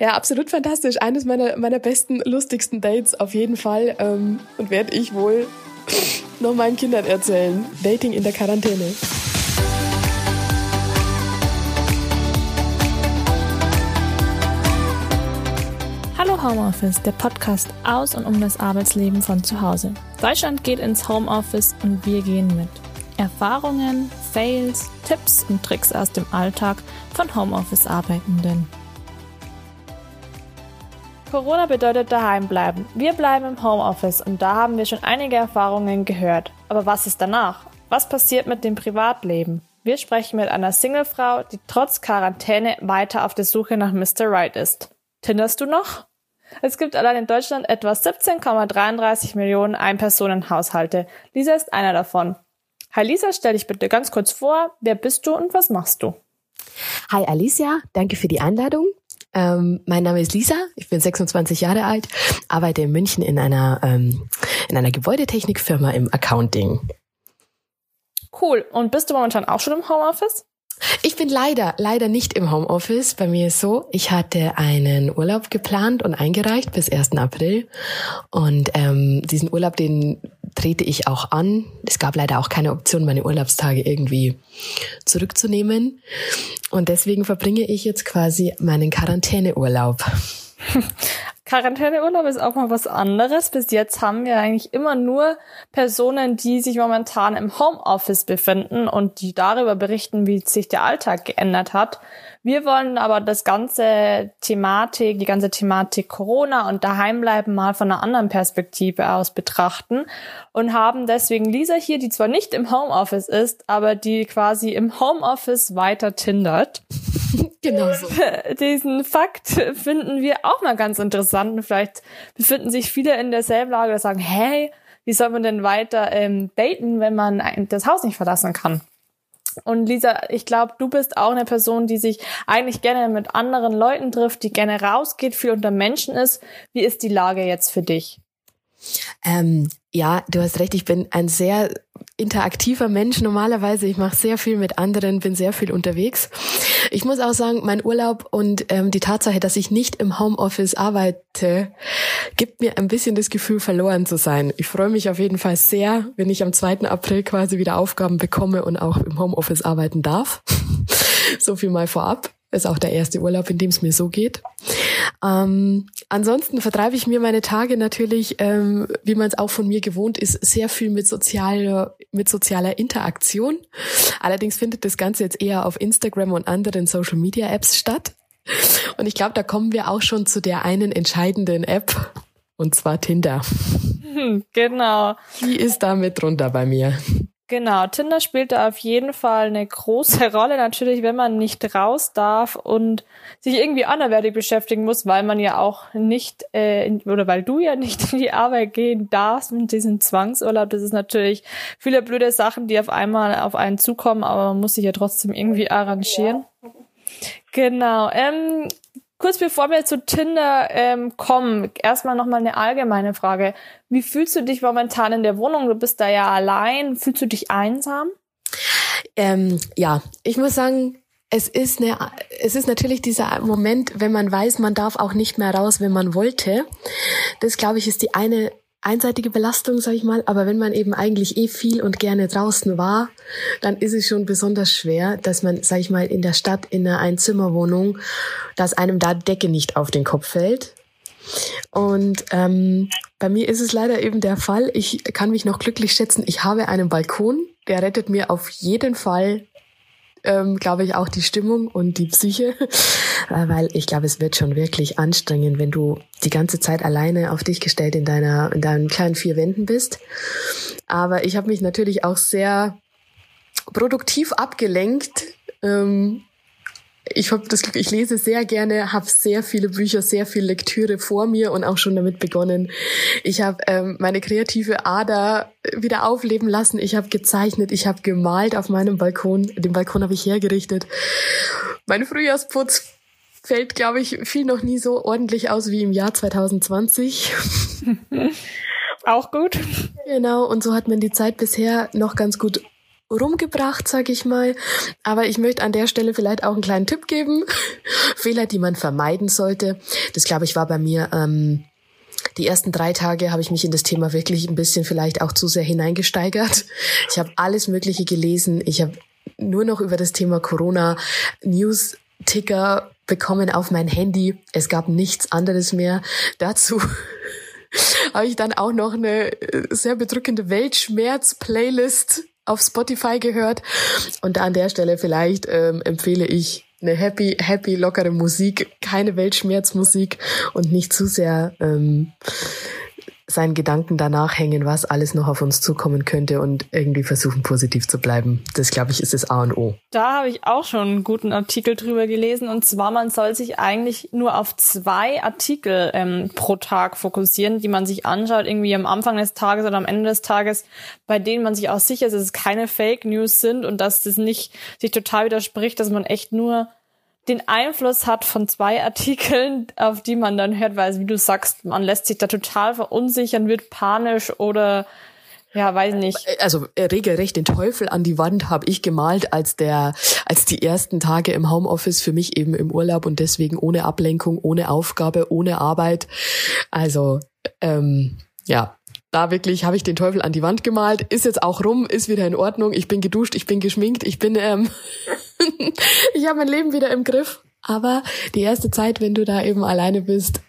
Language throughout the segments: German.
Ja, absolut fantastisch. Eines meiner, meiner besten, lustigsten Dates auf jeden Fall. Ähm, und werde ich wohl noch meinen Kindern erzählen. Dating in der Quarantäne. Hallo Homeoffice, der Podcast aus und um das Arbeitsleben von zu Hause. Deutschland geht ins Homeoffice und wir gehen mit. Erfahrungen, Fails, Tipps und Tricks aus dem Alltag von Homeoffice-Arbeitenden. Corona bedeutet daheim bleiben. Wir bleiben im Homeoffice und da haben wir schon einige Erfahrungen gehört. Aber was ist danach? Was passiert mit dem Privatleben? Wir sprechen mit einer Singlefrau, die trotz Quarantäne weiter auf der Suche nach Mr. Right ist. Tinderst du noch? Es gibt allein in Deutschland etwa 17,33 Millionen Einpersonenhaushalte. Lisa ist einer davon. Hi Lisa, stell dich bitte ganz kurz vor. Wer bist du und was machst du? Hi Alicia, danke für die Einladung. Ähm, mein Name ist Lisa, ich bin 26 Jahre alt, arbeite in München in einer, ähm, in einer Gebäudetechnikfirma im Accounting. Cool. Und bist du momentan auch schon im Homeoffice? Ich bin leider, leider nicht im Homeoffice. Bei mir ist so, ich hatte einen Urlaub geplant und eingereicht bis 1. April. Und ähm, diesen Urlaub, den trete ich auch an. Es gab leider auch keine Option, meine Urlaubstage irgendwie zurückzunehmen. Und deswegen verbringe ich jetzt quasi meinen Quarantäneurlaub. Quarantäneurlaub ist auch mal was anderes. Bis jetzt haben wir eigentlich immer nur Personen, die sich momentan im Homeoffice befinden und die darüber berichten, wie sich der Alltag geändert hat. Wir wollen aber das ganze Thematik, die ganze Thematik Corona und Daheimbleiben mal von einer anderen Perspektive aus betrachten und haben deswegen Lisa hier, die zwar nicht im Homeoffice ist, aber die quasi im Homeoffice weiter tindert. Genau so. Diesen Fakt finden wir auch mal ganz interessant und vielleicht befinden sich viele in derselben Lage und sagen, hey, wie soll man denn weiter ähm, daten, wenn man das Haus nicht verlassen kann? Und Lisa, ich glaube, du bist auch eine Person, die sich eigentlich gerne mit anderen Leuten trifft, die gerne rausgeht, viel unter Menschen ist. Wie ist die Lage jetzt für dich? Ähm, ja, du hast recht. Ich bin ein sehr interaktiver Mensch normalerweise. Ich mache sehr viel mit anderen, bin sehr viel unterwegs. Ich muss auch sagen, mein Urlaub und ähm, die Tatsache, dass ich nicht im Homeoffice arbeite, gibt mir ein bisschen das Gefühl, verloren zu sein. Ich freue mich auf jeden Fall sehr, wenn ich am 2. April quasi wieder Aufgaben bekomme und auch im Homeoffice arbeiten darf. so viel mal vorab. Ist auch der erste Urlaub, in dem es mir so geht. Ähm, ansonsten vertreibe ich mir meine Tage natürlich, ähm, wie man es auch von mir gewohnt ist, sehr viel mit sozialer, mit sozialer Interaktion. Allerdings findet das Ganze jetzt eher auf Instagram und anderen Social Media Apps statt. Und ich glaube, da kommen wir auch schon zu der einen entscheidenden App, und zwar Tinder. Genau. Die ist da mit drunter bei mir. Genau, Tinder spielt da auf jeden Fall eine große Rolle, natürlich, wenn man nicht raus darf und sich irgendwie anderweitig beschäftigen muss, weil man ja auch nicht, äh, in, oder weil du ja nicht in die Arbeit gehen darfst mit diesem Zwangsurlaub. Das ist natürlich viele blöde Sachen, die auf einmal auf einen zukommen, aber man muss sich ja trotzdem irgendwie arrangieren. Ja. Genau. Ähm, Kurz bevor wir zu Tinder ähm, kommen, erstmal nochmal eine allgemeine Frage. Wie fühlst du dich momentan in der Wohnung? Du bist da ja allein. Fühlst du dich einsam? Ähm, ja, ich muss sagen, es ist eine, es ist natürlich dieser Moment, wenn man weiß, man darf auch nicht mehr raus, wenn man wollte. Das glaube ich ist die eine einseitige Belastung, sag ich mal. Aber wenn man eben eigentlich eh viel und gerne draußen war, dann ist es schon besonders schwer, dass man, sag ich mal, in der Stadt in einer Einzimmerwohnung, dass einem da Decke nicht auf den Kopf fällt. Und ähm, bei mir ist es leider eben der Fall. Ich kann mich noch glücklich schätzen. Ich habe einen Balkon, der rettet mir auf jeden Fall ähm, glaube ich, auch die Stimmung und die Psyche, äh, weil ich glaube, es wird schon wirklich anstrengend, wenn du die ganze Zeit alleine auf dich gestellt in deiner in deinen kleinen vier Wänden bist. Aber ich habe mich natürlich auch sehr produktiv abgelenkt ähm, ich habe das Glück, ich lese sehr gerne, habe sehr viele Bücher, sehr viel Lektüre vor mir und auch schon damit begonnen. Ich habe ähm, meine kreative Ader wieder aufleben lassen. Ich habe gezeichnet, ich habe gemalt auf meinem Balkon. Den Balkon habe ich hergerichtet. Mein Frühjahrsputz fällt, glaube ich, viel noch nie so ordentlich aus wie im Jahr 2020. Auch gut. Genau, und so hat man die Zeit bisher noch ganz gut rumgebracht, sag ich mal. Aber ich möchte an der Stelle vielleicht auch einen kleinen Tipp geben. Fehler, die man vermeiden sollte. Das glaube ich war bei mir. Ähm, die ersten drei Tage habe ich mich in das Thema wirklich ein bisschen vielleicht auch zu sehr hineingesteigert. Ich habe alles Mögliche gelesen. Ich habe nur noch über das Thema Corona News Ticker bekommen auf mein Handy. Es gab nichts anderes mehr. Dazu habe ich dann auch noch eine sehr bedrückende Weltschmerz-Playlist auf Spotify gehört. Und an der Stelle vielleicht ähm, empfehle ich eine happy, happy, lockere Musik, keine Weltschmerzmusik und nicht zu sehr ähm, seinen Gedanken danach hängen, was alles noch auf uns zukommen könnte und irgendwie versuchen, positiv zu bleiben. Das, glaube ich, ist das A und O. Da habe ich auch schon einen guten Artikel drüber gelesen. Und zwar, man soll sich eigentlich nur auf zwei Artikel ähm, pro Tag fokussieren, die man sich anschaut, irgendwie am Anfang des Tages oder am Ende des Tages, bei denen man sich auch sicher ist, dass es keine Fake News sind und dass das nicht sich total widerspricht, dass man echt nur den Einfluss hat von zwei Artikeln, auf die man dann hört, weil, wie du sagst, man lässt sich da total verunsichern, wird panisch oder ja, weiß nicht. Also äh, regelrecht den Teufel an die Wand habe ich gemalt, als der, als die ersten Tage im Homeoffice für mich eben im Urlaub und deswegen ohne Ablenkung, ohne Aufgabe, ohne Arbeit. Also ähm, ja, da wirklich habe ich den Teufel an die Wand gemalt. Ist jetzt auch rum, ist wieder in Ordnung. Ich bin geduscht, ich bin geschminkt, ich bin ähm, ich habe mein Leben wieder im Griff. Aber die erste Zeit, wenn du da eben alleine bist,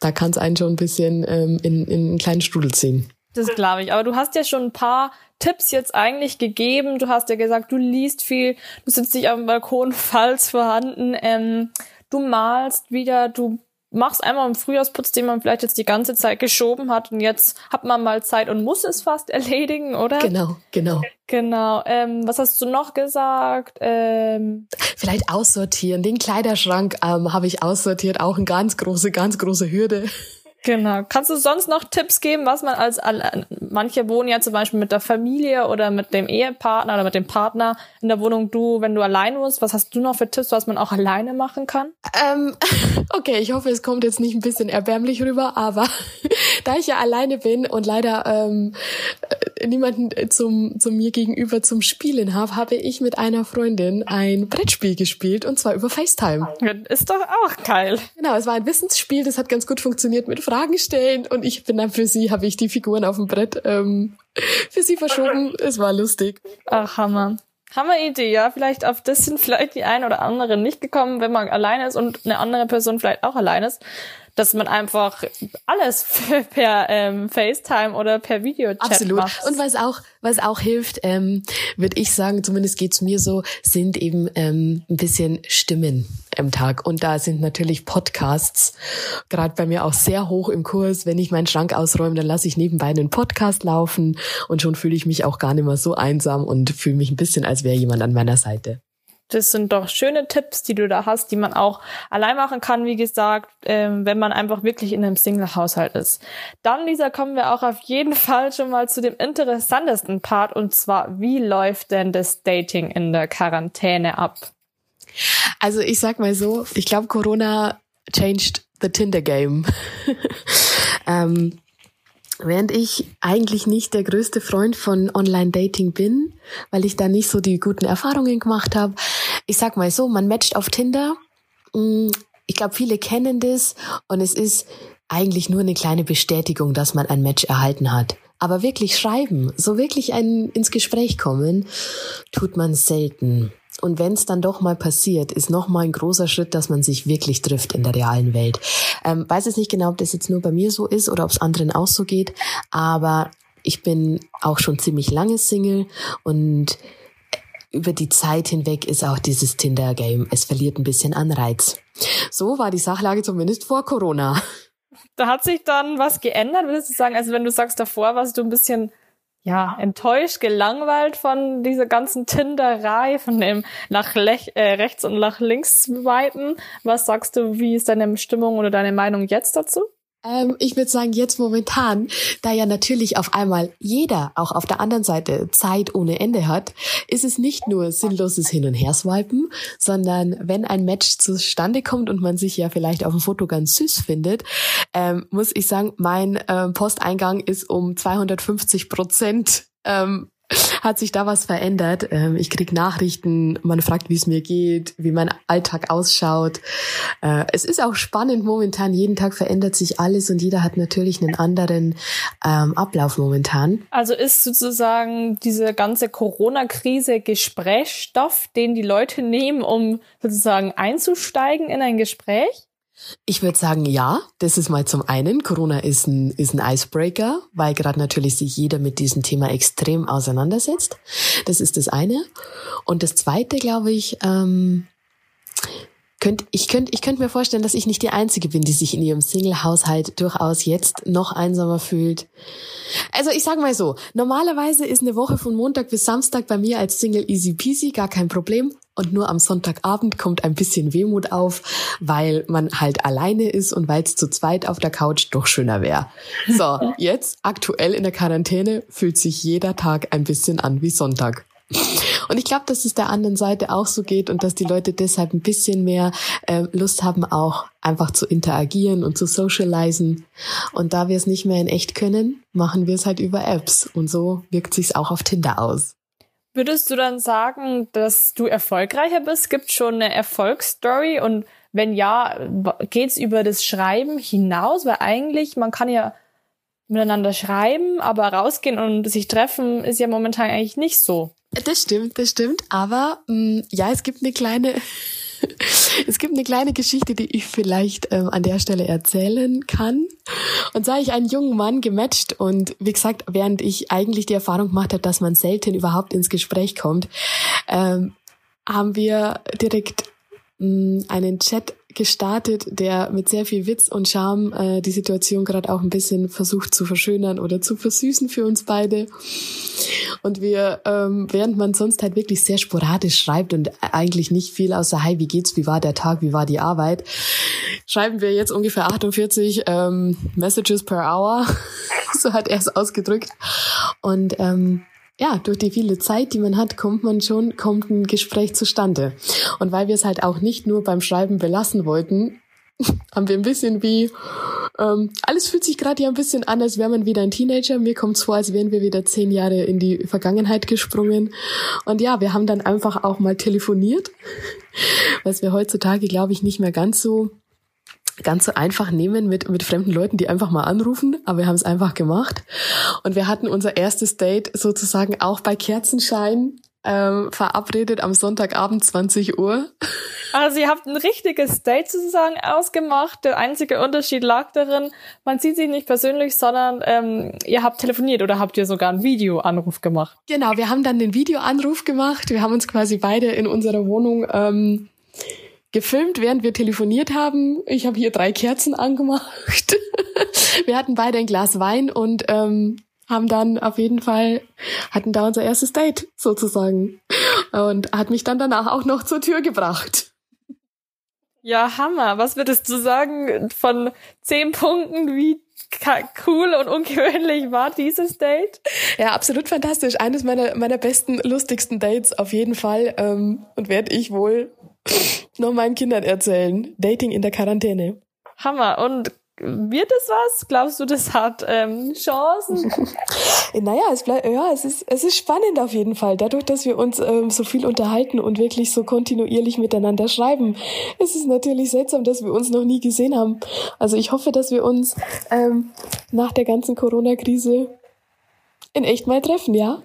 da kann es einen schon ein bisschen ähm, in, in einen kleinen Strudel ziehen. Das glaube ich. Aber du hast ja schon ein paar Tipps jetzt eigentlich gegeben. Du hast ja gesagt, du liest viel, du sitzt dich auf dem Balkon, falls vorhanden, ähm, du malst wieder, du mach's einmal im Frühjahrsputz, den man vielleicht jetzt die ganze Zeit geschoben hat und jetzt hat man mal Zeit und muss es fast erledigen, oder? Genau, genau. Genau. Ähm, was hast du noch gesagt? Ähm vielleicht aussortieren. Den Kleiderschrank ähm, habe ich aussortiert, auch eine ganz große, ganz große Hürde. Genau. Kannst du sonst noch Tipps geben, was man als manche wohnen ja zum Beispiel mit der Familie oder mit dem Ehepartner oder mit dem Partner in der Wohnung. Du, wenn du allein wohnst, was hast du noch für Tipps, was man auch alleine machen kann? Ähm, okay, ich hoffe, es kommt jetzt nicht ein bisschen erbärmlich rüber, aber da ich ja alleine bin und leider ähm, niemanden zum, zum mir gegenüber zum Spielen habe, habe ich mit einer Freundin ein Brettspiel gespielt und zwar über FaceTime. Ist doch auch geil. Genau, es war ein Wissensspiel, das hat ganz gut funktioniert mit Fragen stellen und ich bin dann für sie, habe ich die Figuren auf dem Brett ähm, für sie verschoben. Es war lustig. Ach, Hammer. Hammer Idee, ja. Vielleicht auf das sind vielleicht die ein oder andere nicht gekommen, wenn man alleine ist und eine andere Person vielleicht auch allein ist dass man einfach alles per ähm, FaceTime oder per Videochat Absolut. macht. Und was auch, was auch hilft, ähm, würde ich sagen, zumindest geht's mir so, sind eben ähm, ein bisschen Stimmen im Tag. Und da sind natürlich Podcasts gerade bei mir auch sehr hoch im Kurs. Wenn ich meinen Schrank ausräume, dann lasse ich nebenbei einen Podcast laufen und schon fühle ich mich auch gar nicht mehr so einsam und fühle mich ein bisschen, als wäre jemand an meiner Seite. Das sind doch schöne Tipps, die du da hast, die man auch allein machen kann, wie gesagt, ähm, wenn man einfach wirklich in einem Single-Haushalt ist. Dann, Lisa, kommen wir auch auf jeden Fall schon mal zu dem interessantesten Part und zwar, wie läuft denn das Dating in der Quarantäne ab? Also ich sag mal so, ich glaube, Corona changed the Tinder game. ähm, Während ich eigentlich nicht der größte Freund von Online-Dating bin, weil ich da nicht so die guten Erfahrungen gemacht habe. Ich sag mal so, man matcht auf Tinder. Mm, ich glaube, viele kennen das und es ist eigentlich nur eine kleine Bestätigung, dass man ein Match erhalten hat. Aber wirklich schreiben, so wirklich ein, ins Gespräch kommen, tut man selten. Und wenn es dann doch mal passiert, ist noch mal ein großer Schritt, dass man sich wirklich trifft in der realen Welt. Ähm, weiß jetzt nicht genau, ob das jetzt nur bei mir so ist oder ob es anderen auch so geht, aber ich bin auch schon ziemlich lange Single und über die Zeit hinweg ist auch dieses Tinder-Game, es verliert ein bisschen an Reiz. So war die Sachlage zumindest vor Corona. Da hat sich dann was geändert, würdest du sagen? Also wenn du sagst, davor warst du ein bisschen ja, enttäuscht, gelangweilt von dieser ganzen Tinderei, von dem nach Lech, äh, rechts und nach links weiten. Was sagst du, wie ist deine Stimmung oder deine Meinung jetzt dazu? Ähm, ich würde sagen, jetzt momentan, da ja natürlich auf einmal jeder auch auf der anderen Seite Zeit ohne Ende hat, ist es nicht nur sinnloses Hin- und Her-Swipen, sondern wenn ein Match zustande kommt und man sich ja vielleicht auf dem Foto ganz süß findet, ähm, muss ich sagen, mein ähm, Posteingang ist um 250 Prozent ähm, hat sich da was verändert. Ähm, ich krieg Nachrichten, man fragt, wie es mir geht, wie mein Alltag ausschaut. Äh, es ist auch spannend momentan. Jeden Tag verändert sich alles und jeder hat natürlich einen anderen ähm, Ablauf momentan. Also ist sozusagen diese ganze Corona-Krise Gesprächsstoff, den die Leute nehmen, um sozusagen einzusteigen in ein Gespräch? Ich würde sagen, ja, das ist mal zum einen. Corona ist ein, ist ein Icebreaker, weil gerade natürlich sich jeder mit diesem Thema extrem auseinandersetzt. Das ist das eine. Und das zweite, glaube ich, ähm, könnt, ich könnte ich könnt mir vorstellen, dass ich nicht die Einzige bin, die sich in ihrem Single-Haushalt durchaus jetzt noch einsamer fühlt. Also ich sage mal so, normalerweise ist eine Woche von Montag bis Samstag bei mir als Single easy peasy, gar kein Problem. Und nur am Sonntagabend kommt ein bisschen Wehmut auf, weil man halt alleine ist und weil es zu zweit auf der Couch doch schöner wäre. So, jetzt aktuell in der Quarantäne fühlt sich jeder Tag ein bisschen an wie Sonntag. Und ich glaube, dass es der anderen Seite auch so geht und dass die Leute deshalb ein bisschen mehr äh, Lust haben, auch einfach zu interagieren und zu socialisen. Und da wir es nicht mehr in echt können, machen wir es halt über Apps. Und so wirkt sich's auch auf Tinder aus. Würdest du dann sagen, dass du erfolgreicher bist? Gibt schon eine Erfolgsstory? Und wenn ja, geht's über das Schreiben hinaus? Weil eigentlich, man kann ja miteinander schreiben, aber rausgehen und sich treffen ist ja momentan eigentlich nicht so. Das stimmt, das stimmt. Aber mh, mm, ja, es gibt eine kleine, es gibt eine kleine Geschichte, die ich vielleicht ähm, an der Stelle erzählen kann. Und zwar ich einen jungen Mann gematcht und wie gesagt, während ich eigentlich die Erfahrung gemacht habe, dass man selten überhaupt ins Gespräch kommt, ähm, haben wir direkt mh, mm, einen Chat gestartet, der mit sehr viel Witz und Charme äh, die Situation gerade auch ein bisschen versucht zu verschönern oder zu versüßen für uns beide. Und wir, ähm, während man sonst halt wirklich sehr sporadisch schreibt und eigentlich nicht viel außer Hi, wie geht's, wie war der Tag, wie war die Arbeit, schreiben wir jetzt ungefähr 48 ähm, Messages per Hour. so hat er es ausgedrückt. Und ähm, ja, durch die viele Zeit, die man hat, kommt man schon, kommt ein Gespräch zustande. Und weil wir es halt auch nicht nur beim Schreiben belassen wollten, haben wir ein bisschen wie, ähm, alles fühlt sich gerade ja ein bisschen an, als wäre man wieder ein Teenager. Mir kommt es vor, als wären wir wieder zehn Jahre in die Vergangenheit gesprungen. Und ja, wir haben dann einfach auch mal telefoniert, was wir heutzutage, glaube ich, nicht mehr ganz so ganz so einfach nehmen mit, mit fremden Leuten, die einfach mal anrufen, aber wir haben es einfach gemacht. Und wir hatten unser erstes Date sozusagen auch bei Kerzenschein ähm, verabredet am Sonntagabend 20 Uhr. Also ihr habt ein richtiges Date sozusagen ausgemacht. Der einzige Unterschied lag darin, man sieht sich nicht persönlich, sondern ähm, ihr habt telefoniert oder habt ihr sogar einen Videoanruf gemacht? Genau, wir haben dann den Videoanruf gemacht. Wir haben uns quasi beide in unserer Wohnung ähm, gefilmt, während wir telefoniert haben. Ich habe hier drei Kerzen angemacht. wir hatten beide ein Glas Wein und ähm, haben dann auf jeden Fall, hatten da unser erstes Date sozusagen. Und hat mich dann danach auch noch zur Tür gebracht. Ja, Hammer. Was würdest du sagen von zehn Punkten, wie cool und ungewöhnlich war dieses Date? Ja, absolut fantastisch. Eines meiner, meiner besten, lustigsten Dates auf jeden Fall. Ähm, und werde ich wohl noch meinen Kindern erzählen. Dating in der Quarantäne. Hammer. Und wird es was? Glaubst du, das hat ähm, Chancen? naja, es bleibt, ja, es ist, es ist spannend auf jeden Fall. Dadurch, dass wir uns ähm, so viel unterhalten und wirklich so kontinuierlich miteinander schreiben, ist es natürlich seltsam, dass wir uns noch nie gesehen haben. Also ich hoffe, dass wir uns ähm, nach der ganzen Corona-Krise in echt mal treffen, ja?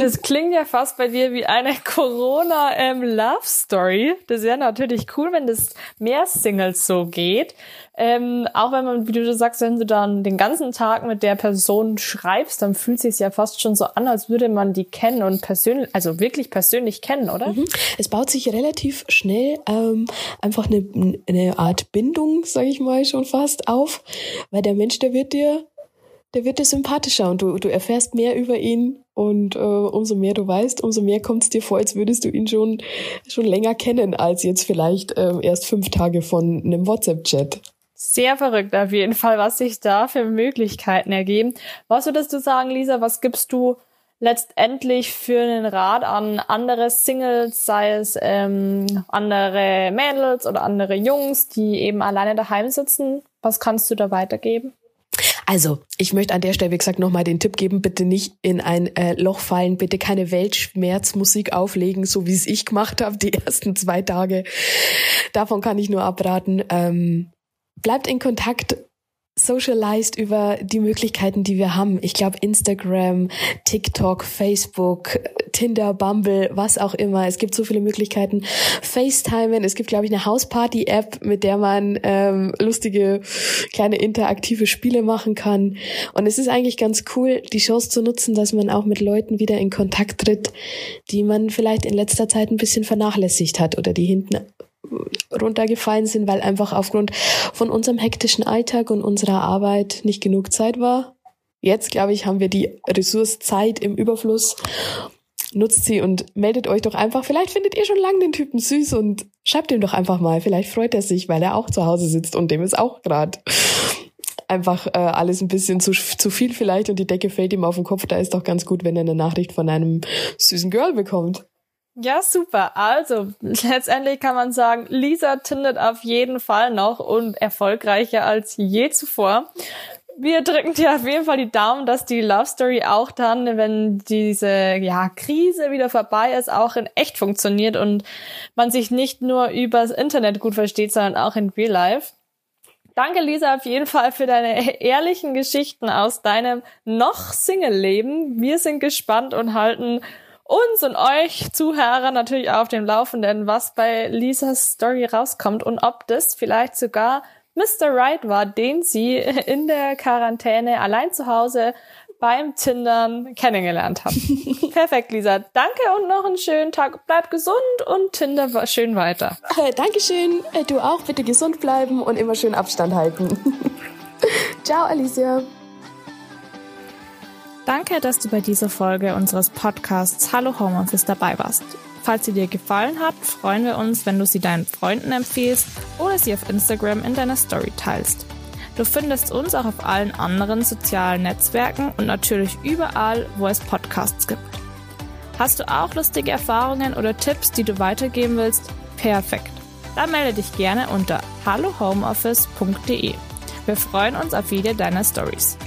Das klingt ja fast bei dir wie eine Corona-Love-Story. Ähm, das wäre natürlich cool, wenn das mehr Singles so geht. Ähm, auch wenn man, wie du sagst, wenn du dann den ganzen Tag mit der Person schreibst, dann fühlt es sich ja fast schon so an, als würde man die kennen und persönlich, also wirklich persönlich kennen, oder? Mhm. Es baut sich relativ schnell ähm, einfach eine, eine Art Bindung, sage ich mal, schon fast auf, weil der Mensch, der wird dir der wird dir sympathischer und du, du erfährst mehr über ihn und äh, umso mehr du weißt, umso mehr kommt es dir vor, als würdest du ihn schon, schon länger kennen, als jetzt vielleicht äh, erst fünf Tage von einem WhatsApp-Chat. Sehr verrückt auf jeden Fall, was sich da für Möglichkeiten ergeben. Was würdest du sagen, Lisa, was gibst du letztendlich für einen Rat an andere Singles, sei es ähm, andere Mädels oder andere Jungs, die eben alleine daheim sitzen? Was kannst du da weitergeben? Also, ich möchte an der Stelle, wie gesagt, nochmal den Tipp geben, bitte nicht in ein äh, Loch fallen, bitte keine Weltschmerzmusik auflegen, so wie es ich gemacht habe, die ersten zwei Tage. Davon kann ich nur abraten. Ähm, bleibt in Kontakt, socialized über die Möglichkeiten, die wir haben. Ich glaube, Instagram, TikTok, Facebook, Tinder, Bumble, was auch immer. Es gibt so viele Möglichkeiten. FaceTimen. Es gibt, glaube ich, eine Hausparty-App, mit der man ähm, lustige kleine interaktive Spiele machen kann. Und es ist eigentlich ganz cool, die Chance zu nutzen, dass man auch mit Leuten wieder in Kontakt tritt, die man vielleicht in letzter Zeit ein bisschen vernachlässigt hat oder die hinten runtergefallen sind, weil einfach aufgrund von unserem hektischen Alltag und unserer Arbeit nicht genug Zeit war. Jetzt, glaube ich, haben wir die Ressource Zeit im Überfluss. Nutzt sie und meldet euch doch einfach. Vielleicht findet ihr schon lange den Typen süß und schreibt ihm doch einfach mal. Vielleicht freut er sich, weil er auch zu Hause sitzt und dem ist auch gerade einfach äh, alles ein bisschen zu, zu viel vielleicht und die Decke fällt ihm auf den Kopf. Da ist doch ganz gut, wenn er eine Nachricht von einem süßen Girl bekommt. Ja, super. Also, letztendlich kann man sagen, Lisa tindet auf jeden Fall noch und erfolgreicher als je zuvor. Wir drücken dir auf jeden Fall die Daumen, dass die Love Story auch dann, wenn diese ja, Krise wieder vorbei ist, auch in echt funktioniert und man sich nicht nur übers Internet gut versteht, sondern auch in Real Life. Danke, Lisa, auf jeden Fall für deine ehrlichen Geschichten aus deinem noch Single-Leben. Wir sind gespannt und halten uns und euch Zuhörer natürlich auf dem Laufenden, was bei Lisas Story rauskommt und ob das vielleicht sogar Mr. Right war, den sie in der Quarantäne allein zu Hause beim Tindern kennengelernt hat. Perfekt, Lisa. Danke und noch einen schönen Tag. Bleib gesund und Tinder schön weiter. Äh, Dankeschön. Äh, du auch. Bitte gesund bleiben und immer schön Abstand halten. Ciao, Alicia. Danke, dass du bei dieser Folge unseres Podcasts Hallo Homeoffice dabei warst. Falls sie dir gefallen hat, freuen wir uns, wenn du sie deinen Freunden empfiehlst oder sie auf Instagram in deiner Story teilst. Du findest uns auch auf allen anderen sozialen Netzwerken und natürlich überall, wo es Podcasts gibt. Hast du auch lustige Erfahrungen oder Tipps, die du weitergeben willst? Perfekt. Dann melde dich gerne unter hallohomeoffice.de. Wir freuen uns auf jede deiner Stories.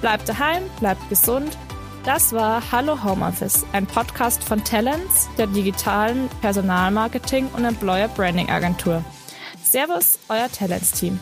Bleib daheim, bleib gesund. Das war Hallo Homeoffice, ein Podcast von Talents, der digitalen Personalmarketing und Employer Branding Agentur. Servus, euer Talents-Team.